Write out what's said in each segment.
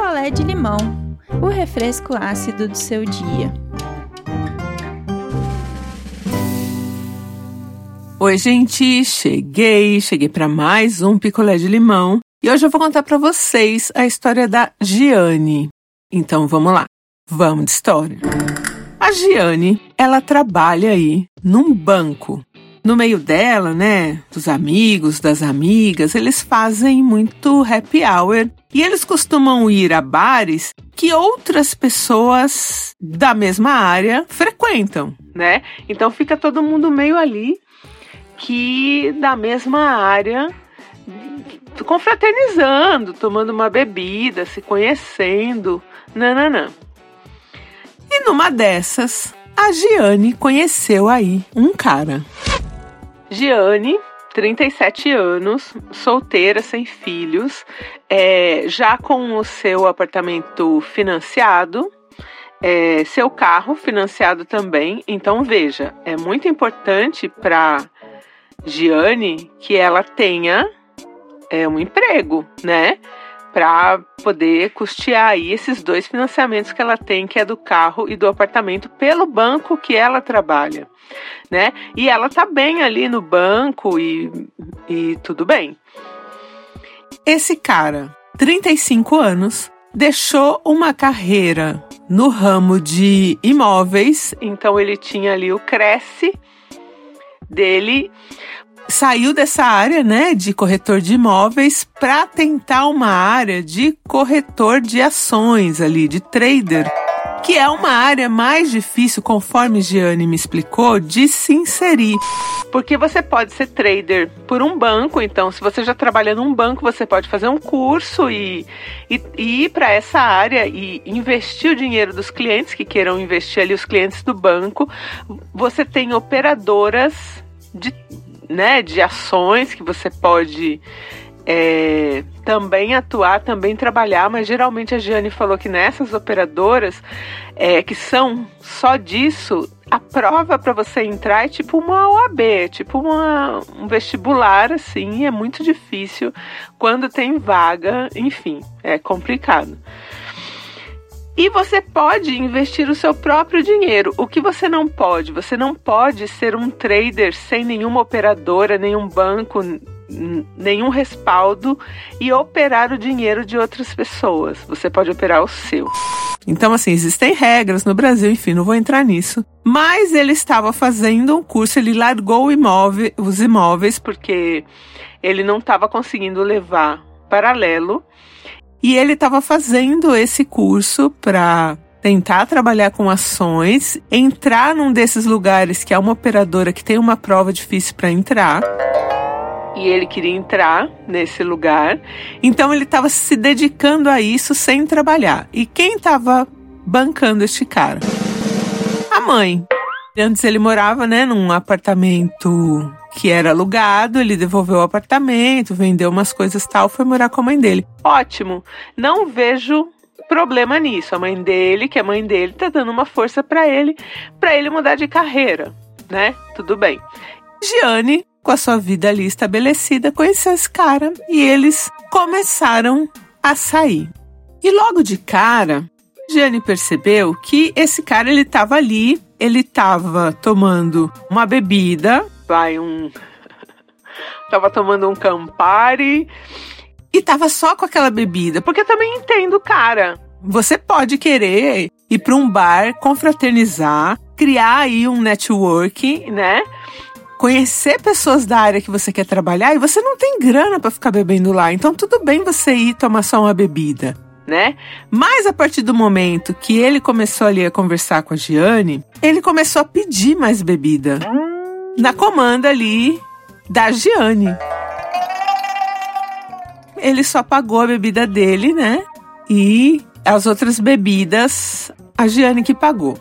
picolé de limão, o refresco ácido do seu dia. Oi, gente, cheguei, cheguei para mais um picolé de limão e hoje eu vou contar para vocês a história da Giane. Então vamos lá, vamos de história. A Giane, ela trabalha aí num banco no meio dela, né, dos amigos, das amigas, eles fazem muito happy hour e eles costumam ir a bares que outras pessoas da mesma área frequentam, né? Então fica todo mundo meio ali que da mesma área confraternizando, tomando uma bebida, se conhecendo, nananã. E numa dessas, a Giane conheceu aí um cara. Giane, 37 anos, solteira, sem filhos, é, já com o seu apartamento financiado, é, seu carro financiado também. Então, veja, é muito importante para Giane que ela tenha é, um emprego, né? Para poder custear aí esses dois financiamentos que ela tem, que é do carro e do apartamento, pelo banco que ela trabalha, né? E ela tá bem ali no banco e, e tudo bem. Esse cara, 35 anos, deixou uma carreira no ramo de imóveis, então ele tinha ali o Cresce dele saiu dessa área, né, de corretor de imóveis para tentar uma área de corretor de ações ali, de trader, que é uma área mais difícil, conforme Gianni me explicou, de se inserir. Porque você pode ser trader por um banco, então se você já trabalha num banco, você pode fazer um curso e, e, e ir para essa área e investir o dinheiro dos clientes que queiram investir ali, os clientes do banco. Você tem operadoras de né, de ações que você pode é, também atuar, também trabalhar, mas geralmente a Giane falou que nessas operadoras é, que são só disso, a prova para você entrar é tipo uma OAB, é tipo uma, um vestibular, assim, é muito difícil quando tem vaga, enfim, é complicado. E você pode investir o seu próprio dinheiro. O que você não pode? Você não pode ser um trader sem nenhuma operadora, nenhum banco, nenhum respaldo e operar o dinheiro de outras pessoas. Você pode operar o seu. Então, assim, existem regras no Brasil, enfim, não vou entrar nisso. Mas ele estava fazendo um curso, ele largou imóvel, os imóveis porque ele não estava conseguindo levar paralelo e ele estava fazendo esse curso para tentar trabalhar com ações, entrar num desses lugares que é uma operadora que tem uma prova difícil para entrar. E ele queria entrar nesse lugar. Então ele estava se dedicando a isso sem trabalhar. E quem estava bancando este cara? A mãe. Antes ele morava, né, num apartamento que era alugado, ele devolveu o apartamento, vendeu umas coisas tal, foi morar com a mãe dele. Ótimo. Não vejo problema nisso. A mãe dele, que é a mãe dele, tá dando uma força para ele, para ele mudar de carreira, né? Tudo bem. Gianni, com a sua vida ali estabelecida, conheceu esse cara e eles começaram a sair. E logo de cara, Gianni percebeu que esse cara ele tava ali, ele tava tomando uma bebida vai um. tava tomando um Campari e tava só com aquela bebida, porque eu também entendo, cara. Você pode querer ir para um bar, confraternizar, criar aí um network, né? Conhecer pessoas da área que você quer trabalhar e você não tem grana para ficar bebendo lá. Então tudo bem você ir tomar só uma bebida, né? Mas a partir do momento que ele começou ali a conversar com a Giane, ele começou a pedir mais bebida. Hum na comanda ali da Giane. Ele só pagou a bebida dele, né? E as outras bebidas, a Giane que pagou.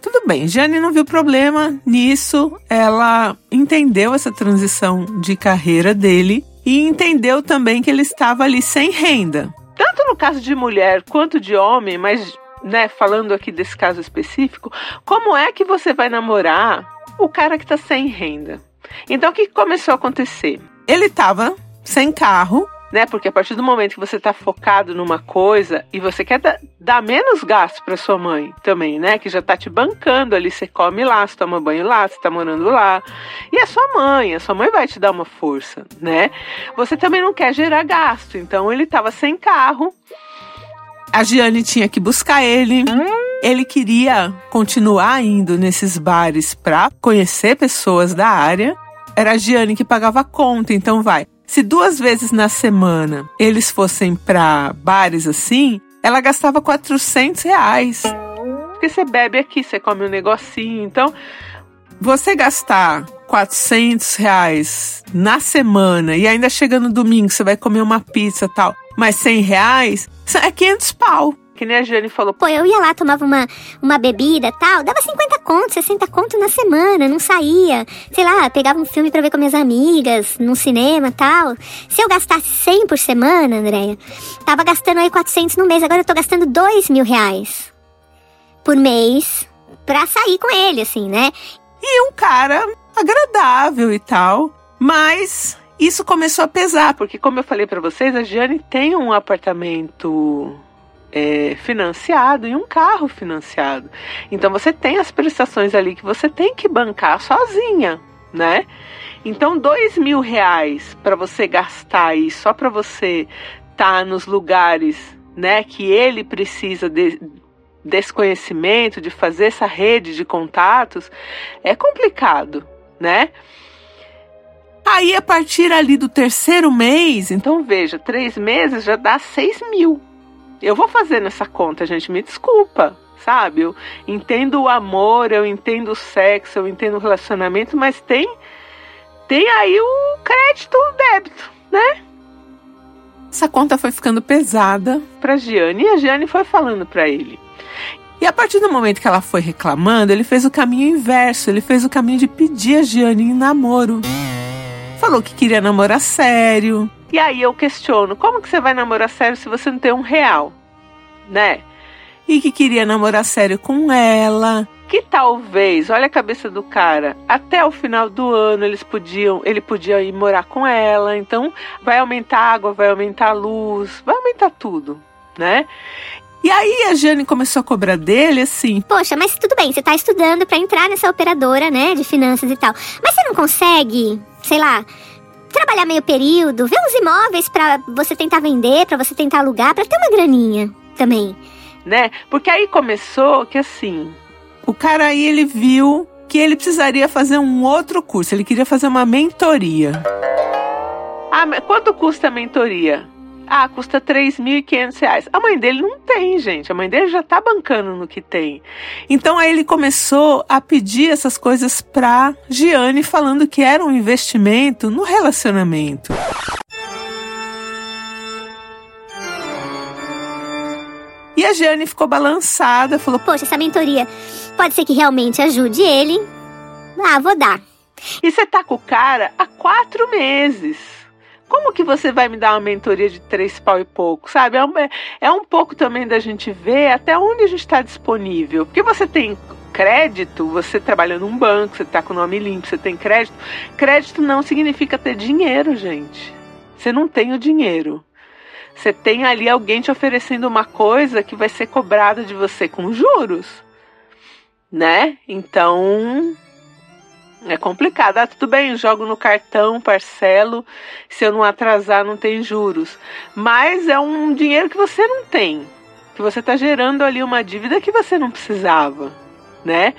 Tudo bem, Giane não viu problema nisso. Ela entendeu essa transição de carreira dele e entendeu também que ele estava ali sem renda. Tanto no caso de mulher quanto de homem, mas né, falando aqui desse caso específico, como é que você vai namorar o cara que tá sem renda. Então o que começou a acontecer? Ele tava sem carro né? Porque a partir do momento que você está focado numa coisa e você quer dar, dar menos gasto para sua mãe também, né? Que já está te bancando ali, você come lá, você toma banho lá, você está morando lá. E a sua mãe, a sua mãe vai te dar uma força, né? Você também não quer gerar gasto. Então ele estava sem carro. A Giane tinha que buscar ele. Ele queria continuar indo nesses bares para conhecer pessoas da área. Era a Giane que pagava a conta, então vai. Se duas vezes na semana eles fossem para bares assim, ela gastava 400 reais. Porque você bebe aqui, você come um negocinho. Então, você gastar 400 reais na semana e ainda chega no domingo, você vai comer uma pizza tal, mas 100 reais, é 500 pau que nem a Jane falou. Pô, eu ia lá, tomava uma, uma bebida tal, dava 50 conto, 60 conto na semana, não saía. Sei lá, pegava um filme para ver com minhas amigas, num cinema tal. Se eu gastasse 100 por semana, Andréia, tava gastando aí 400 no mês, agora eu tô gastando 2 mil reais por mês pra sair com ele, assim, né? E um cara agradável e tal, mas isso começou a pesar, porque como eu falei para vocês, a Jane tem um apartamento é, financiado e um carro financiado. Então você tem as prestações ali que você tem que bancar sozinha, né? Então dois mil reais para você gastar aí só para você estar tá nos lugares, né, que ele precisa de, desse conhecimento, de fazer essa rede de contatos, é complicado, né? Aí a partir ali do terceiro mês, então veja, três meses já dá seis mil. Eu vou fazer nessa conta, gente, me desculpa, sabe? Eu entendo o amor, eu entendo o sexo, eu entendo o relacionamento, mas tem tem aí o crédito, o débito, né? Essa conta foi ficando pesada para Giane e a Giane foi falando para ele. E a partir do momento que ela foi reclamando, ele fez o caminho inverso, ele fez o caminho de pedir a Giane em namoro. Falou que queria namorar sério, e aí eu questiono, como que você vai namorar sério se você não tem um real, né? E que queria namorar sério com ela, que talvez, olha a cabeça do cara, até o final do ano eles podiam, ele podia ir morar com ela, então vai aumentar a água, vai aumentar a luz, vai aumentar tudo, né? E aí a Jane começou a cobrar dele assim: Poxa, mas tudo bem, você tá estudando para entrar nessa operadora, né, de finanças e tal. Mas você não consegue, sei lá, trabalhar meio período, ver uns imóveis para você tentar vender, para você tentar alugar, para ter uma graninha também. Né? Porque aí começou que assim, o cara aí ele viu que ele precisaria fazer um outro curso, ele queria fazer uma mentoria. Ah, quanto custa a mentoria? Ah, custa 3.500 reais. A mãe dele não tem, gente. A mãe dele já tá bancando no que tem. Então aí ele começou a pedir essas coisas pra Giane, falando que era um investimento no relacionamento. E a Giane ficou balançada, falou: Poxa, essa mentoria pode ser que realmente ajude ele. Ah, vou dar. E você tá com o cara há quatro meses. Como que você vai me dar uma mentoria de três pau e pouco, sabe? É um, é um pouco também da gente ver até onde a gente está disponível. Porque você tem crédito, você trabalha num banco, você está com o nome limpo, você tem crédito. Crédito não significa ter dinheiro, gente. Você não tem o dinheiro. Você tem ali alguém te oferecendo uma coisa que vai ser cobrada de você com juros, né? Então, é complicado. Ah, tudo bem, jogo no cartão, parcelo. Se eu não atrasar, não tem juros. Mas é um dinheiro que você não tem. Que você está gerando ali uma dívida que você não precisava, né?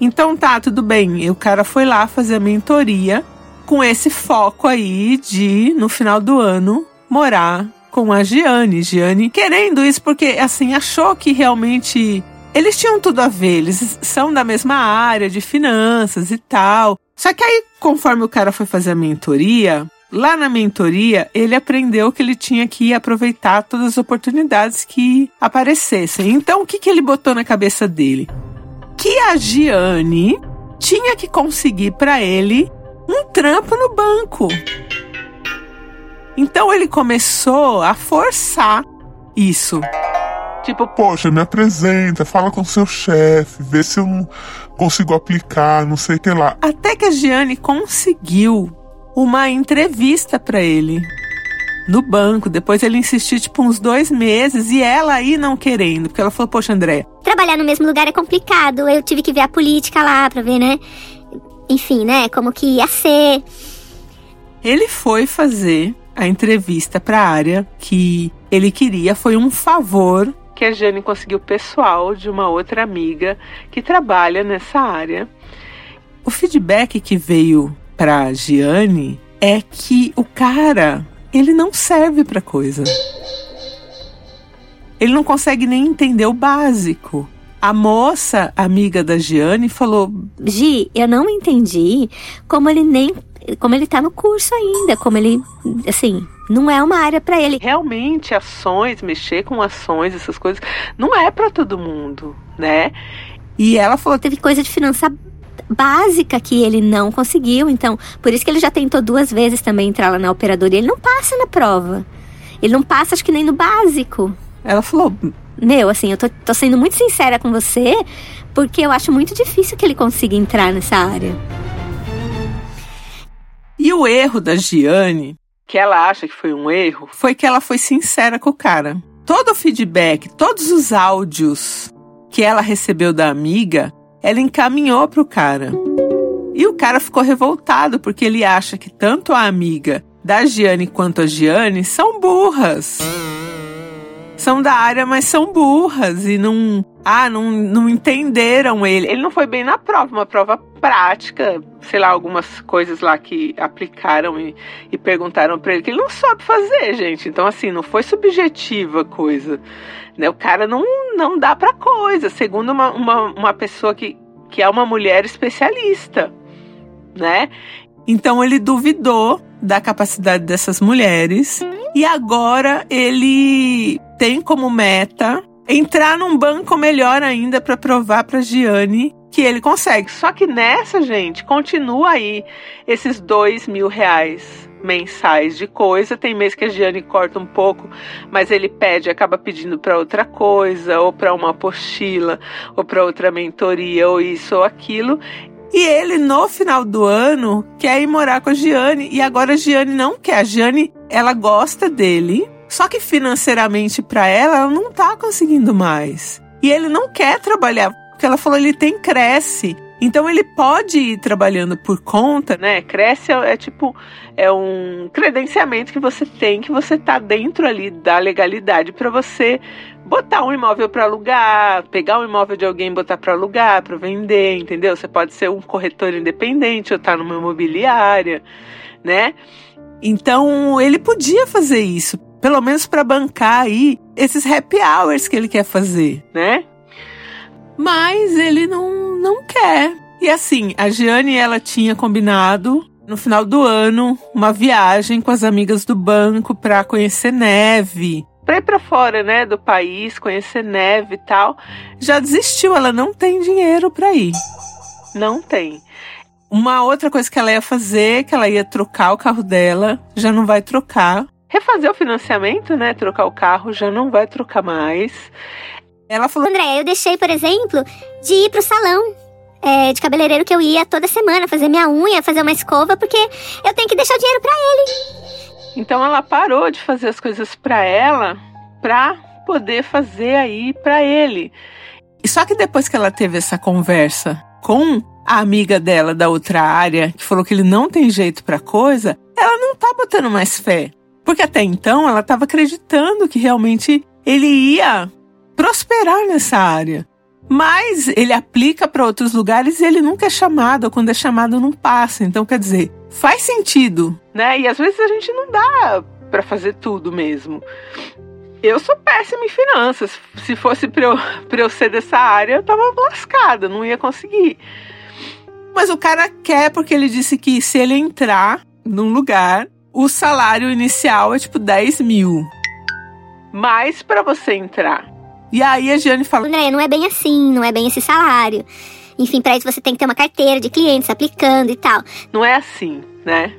Então tá, tudo bem. E o cara foi lá fazer a mentoria com esse foco aí de, no final do ano, morar com a Giane. Giane querendo isso porque, assim, achou que realmente eles tinham tudo a ver, eles são da mesma área de finanças e tal. Só que aí, conforme o cara foi fazer a mentoria, lá na mentoria, ele aprendeu que ele tinha que aproveitar todas as oportunidades que aparecessem. Então, o que, que ele botou na cabeça dele? Que a Giane tinha que conseguir para ele um trampo no banco. Então ele começou a forçar isso. Tipo, poxa, me apresenta, fala com seu chefe, vê se eu não consigo aplicar, não sei o que lá. Até que a Giane conseguiu uma entrevista para ele. no banco. Depois ele insistiu, tipo, uns dois meses e ela aí não querendo. Porque ela falou, poxa, André. Trabalhar no mesmo lugar é complicado. Eu tive que ver a política lá pra ver, né? Enfim, né? Como que ia ser. Ele foi fazer a entrevista para a área que ele queria. Foi um favor que a Jane conseguiu pessoal de uma outra amiga que trabalha nessa área. O feedback que veio para Gianni é que o cara, ele não serve para coisa. Ele não consegue nem entender o básico. A moça, amiga da Gianni, falou: Gi, eu não entendi como ele nem. Como ele tá no curso ainda, como ele. Assim, não é uma área para ele. Realmente, ações, mexer com ações, essas coisas, não é para todo mundo, né? E ela falou: teve coisa de finança básica que ele não conseguiu, então por isso que ele já tentou duas vezes também entrar lá na operadora e ele não passa na prova. Ele não passa, acho que nem no básico. Ela falou: Meu, assim, eu tô, tô sendo muito sincera com você, porque eu acho muito difícil que ele consiga entrar nessa área. E o erro da Giane, que ela acha que foi um erro, foi que ela foi sincera com o cara. Todo o feedback, todos os áudios que ela recebeu da amiga, ela encaminhou pro cara. E o cara ficou revoltado porque ele acha que tanto a amiga da Giane quanto a Giane são burras são da área, mas são burras e não. Ah, não, não entenderam ele. Ele não foi bem na prova, uma prova prática, sei lá, algumas coisas lá que aplicaram e, e perguntaram para ele que ele não sabe fazer, gente. Então, assim, não foi subjetiva a coisa. Né? O cara não, não dá pra coisa, segundo uma, uma, uma pessoa que, que é uma mulher especialista, né? Então ele duvidou da capacidade dessas mulheres e agora ele tem como meta entrar num banco melhor ainda para provar para Gianni que ele consegue. Só que nessa, gente, continua aí esses dois mil reais mensais de coisa. Tem mês que a Gianni corta um pouco, mas ele pede, acaba pedindo para outra coisa, ou para uma apostila, ou para outra mentoria, ou isso ou aquilo. E ele, no final do ano, quer ir morar com a Giane. E agora a Giane não quer. A Giane, ela gosta dele. Só que financeiramente para ela, ela não tá conseguindo mais. E ele não quer trabalhar. Porque ela falou, ele tem cresce. Então ele pode ir trabalhando por conta, né? Cresce é, é, tipo é um credenciamento que você tem que você tá dentro ali da legalidade para você botar um imóvel para alugar, pegar um imóvel de alguém, botar para alugar, para vender, entendeu? Você pode ser um corretor independente ou tá numa imobiliária, né? Então ele podia fazer isso, pelo menos para bancar aí esses happy hours que ele quer fazer, né? Mas ele não, não quer. E assim, a Giane ela tinha combinado no final do ano uma viagem com as amigas do banco para conhecer neve para ir para fora, né, do país, conhecer neve e tal, já desistiu, ela não tem dinheiro para ir. Não tem. Uma outra coisa que ela ia fazer, que ela ia trocar o carro dela, já não vai trocar. Refazer o financiamento, né, trocar o carro, já não vai trocar mais. Ela falou: André, eu deixei, por exemplo, de ir pro salão é, de cabeleireiro que eu ia toda semana fazer minha unha, fazer uma escova, porque eu tenho que deixar o dinheiro para ele. Então ela parou de fazer as coisas para ela para poder fazer aí para ele. E só que depois que ela teve essa conversa com a amiga dela da outra área, que falou que ele não tem jeito para coisa, ela não tá botando mais fé. Porque até então ela estava acreditando que realmente ele ia prosperar nessa área. Mas ele aplica para outros lugares e ele nunca é chamado, quando é chamado não passa. Então, quer dizer, faz sentido, né? E às vezes a gente não dá para fazer tudo mesmo. Eu sou péssima em finanças. Se fosse para eu, eu ser dessa área, eu tava lascada, não ia conseguir. Mas o cara quer porque ele disse que se ele entrar num lugar, o salário inicial é tipo 10 mil. Mas para você entrar e aí a Giane fala: André, não é bem assim, não é bem esse salário. Enfim, para isso você tem que ter uma carteira de clientes aplicando e tal. Não é assim, né?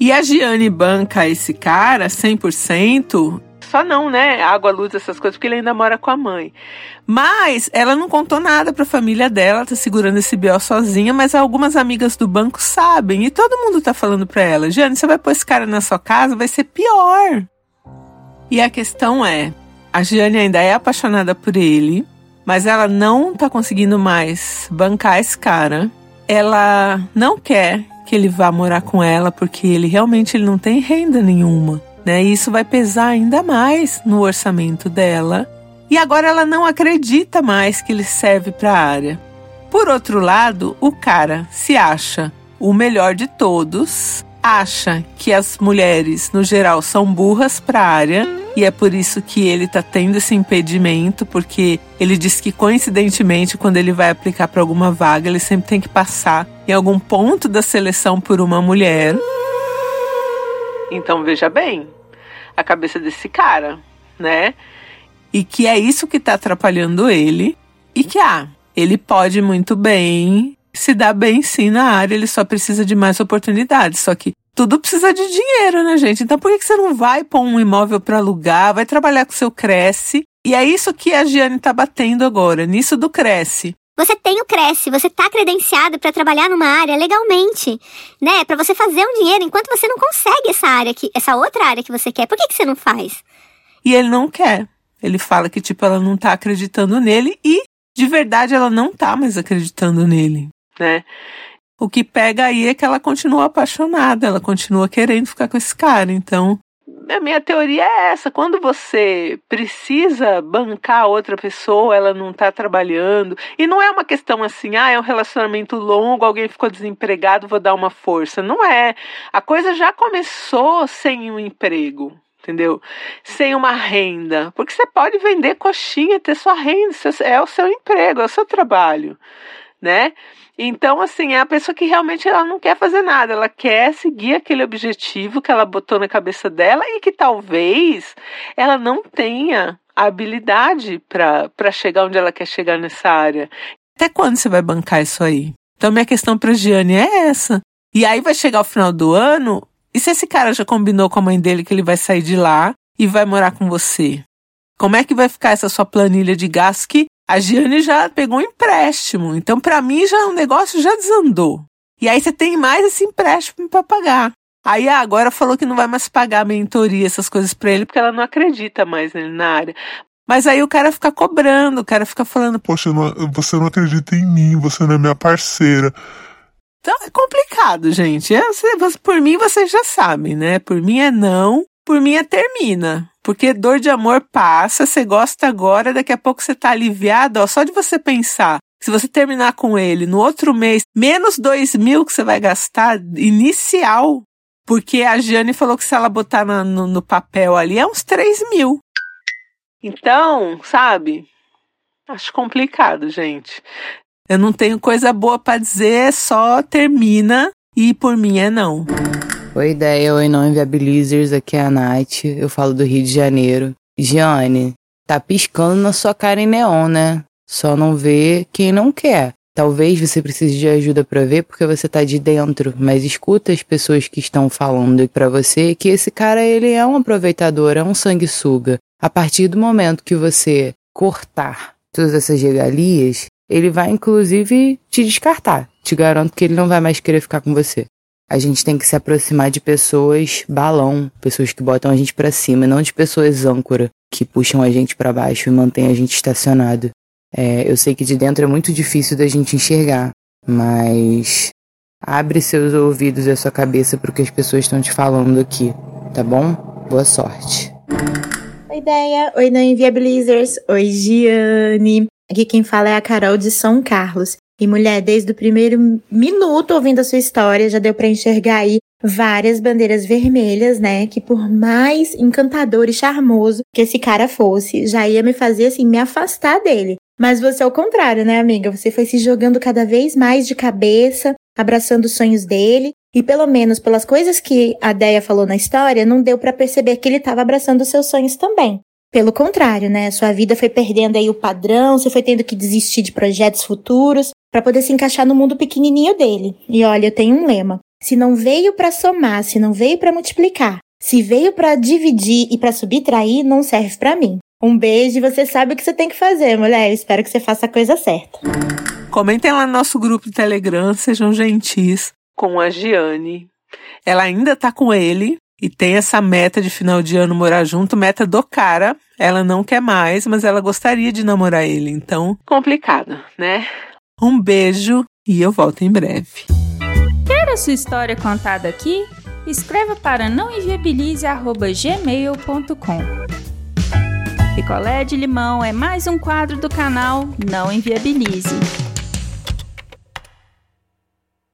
E a Giane banca esse cara 100%, Só não, né? Água, luz, essas coisas, porque ele ainda mora com a mãe. Mas ela não contou nada para a família dela, tá segurando esse BO sozinha, mas algumas amigas do banco sabem e todo mundo tá falando para ela: Jane, você vai pôr esse cara na sua casa, vai ser pior. E a questão é: a Jane ainda é apaixonada por ele, mas ela não tá conseguindo mais bancar esse cara. Ela não quer que ele vá morar com ela porque ele realmente ele não tem renda nenhuma, né? E isso vai pesar ainda mais no orçamento dela e agora ela não acredita mais que ele serve para a área. Por outro lado, o cara se acha o melhor de todos, acha que as mulheres no geral são burras para a área e é por isso que ele está tendo esse impedimento, porque ele diz que coincidentemente quando ele vai aplicar para alguma vaga, ele sempre tem que passar em algum ponto da seleção por uma mulher. Então veja bem, a cabeça desse cara, né? e que é isso que está atrapalhando ele e que ah, ele pode muito bem se dar bem sim na área, ele só precisa de mais oportunidades. Só que tudo precisa de dinheiro, né, gente? Então por que você não vai pôr um imóvel para alugar, vai trabalhar com o seu Cresce? E é isso que a Giane está batendo agora, nisso do Cresce. Você tem o Cresce, você está credenciado para trabalhar numa área legalmente, né? Para você fazer um dinheiro enquanto você não consegue essa área que, essa outra área que você quer. Por que, que você não faz? E ele não quer. Ele fala que, tipo, ela não tá acreditando nele e, de verdade, ela não tá mais acreditando nele, né? O que pega aí é que ela continua apaixonada, ela continua querendo ficar com esse cara. Então, a minha teoria é essa: quando você precisa bancar outra pessoa, ela não tá trabalhando. E não é uma questão assim, ah, é um relacionamento longo, alguém ficou desempregado, vou dar uma força. Não é. A coisa já começou sem um emprego entendeu? Sem uma renda. Porque você pode vender coxinha, ter sua renda, é o seu emprego, é o seu trabalho, né? Então, assim, é a pessoa que realmente ela não quer fazer nada, ela quer seguir aquele objetivo que ela botou na cabeça dela e que talvez ela não tenha a habilidade para chegar onde ela quer chegar nessa área. Até quando você vai bancar isso aí? Então, minha questão para Giane é essa. E aí vai chegar o final do ano, e se esse cara já combinou com a mãe dele que ele vai sair de lá e vai morar com você? Como é que vai ficar essa sua planilha de gastos que a Giane já pegou um empréstimo? Então, para mim, já o negócio já desandou. E aí você tem mais esse empréstimo para pagar. Aí ah, agora falou que não vai mais pagar mentoria, essas coisas para ele, porque ela não acredita mais nele na área. Mas aí o cara fica cobrando, o cara fica falando: Poxa, você não acredita em mim, você não é minha parceira. Então é complicado, gente. É, você, por mim vocês já sabem, né? Por mim é não, por mim é termina. Porque dor de amor passa, você gosta agora, daqui a pouco você tá aliviado, ó, só de você pensar. Se você terminar com ele no outro mês, menos dois mil que você vai gastar inicial, porque a Jane falou que se ela botar no, no, no papel ali é uns três mil. Então, sabe? Acho complicado, gente. Eu não tenho coisa boa para dizer, só termina e por mim é não. Oi, ideia, oi, não inviabilizers, aqui é a Nath, eu falo do Rio de Janeiro. Giane, tá piscando na sua cara em neon, né? Só não vê quem não quer. Talvez você precise de ajuda para ver porque você tá de dentro, mas escuta as pessoas que estão falando para você que esse cara ele é um aproveitador, é um sanguessuga. A partir do momento que você cortar todas essas regalias, ele vai inclusive te descartar. Te garanto que ele não vai mais querer ficar com você. A gente tem que se aproximar de pessoas balão, pessoas que botam a gente para cima, não de pessoas âncora que puxam a gente para baixo e mantêm a gente estacionado. É, eu sei que de dentro é muito difícil da gente enxergar, mas abre seus ouvidos e a sua cabeça para o que as pessoas estão te falando aqui, tá bom? Boa sorte. Oi, ideia. Oi, não inviabilizers. Oi, Giane. Aqui quem fala é a Carol de São Carlos. E mulher, desde o primeiro minuto ouvindo a sua história, já deu para enxergar aí várias bandeiras vermelhas, né? Que por mais encantador e charmoso que esse cara fosse, já ia me fazer assim me afastar dele. Mas você é o contrário, né, amiga? Você foi se jogando cada vez mais de cabeça, abraçando os sonhos dele, e pelo menos pelas coisas que a Deia falou na história, não deu para perceber que ele estava abraçando os seus sonhos também. Pelo contrário, né? Sua vida foi perdendo aí o padrão, você foi tendo que desistir de projetos futuros para poder se encaixar no mundo pequenininho dele. E olha, eu tenho um lema: se não veio para somar, se não veio para multiplicar, Se veio para dividir e para subtrair, não serve para mim. Um beijo e você sabe o que você tem que fazer, mulher. espero que você faça a coisa certa. Comentem lá no nosso grupo do Telegram, sejam gentis com a Giane. Ela ainda tá com ele e tem essa meta de final de ano morar junto, meta do cara. Ela não quer mais, mas ela gostaria de namorar ele. Então, complicado, né? Um beijo e eu volto em breve. Quer a sua história contada aqui? Escreva para nãoenviabilize.gmail.com Picolé de limão é mais um quadro do canal Não Enviabilize.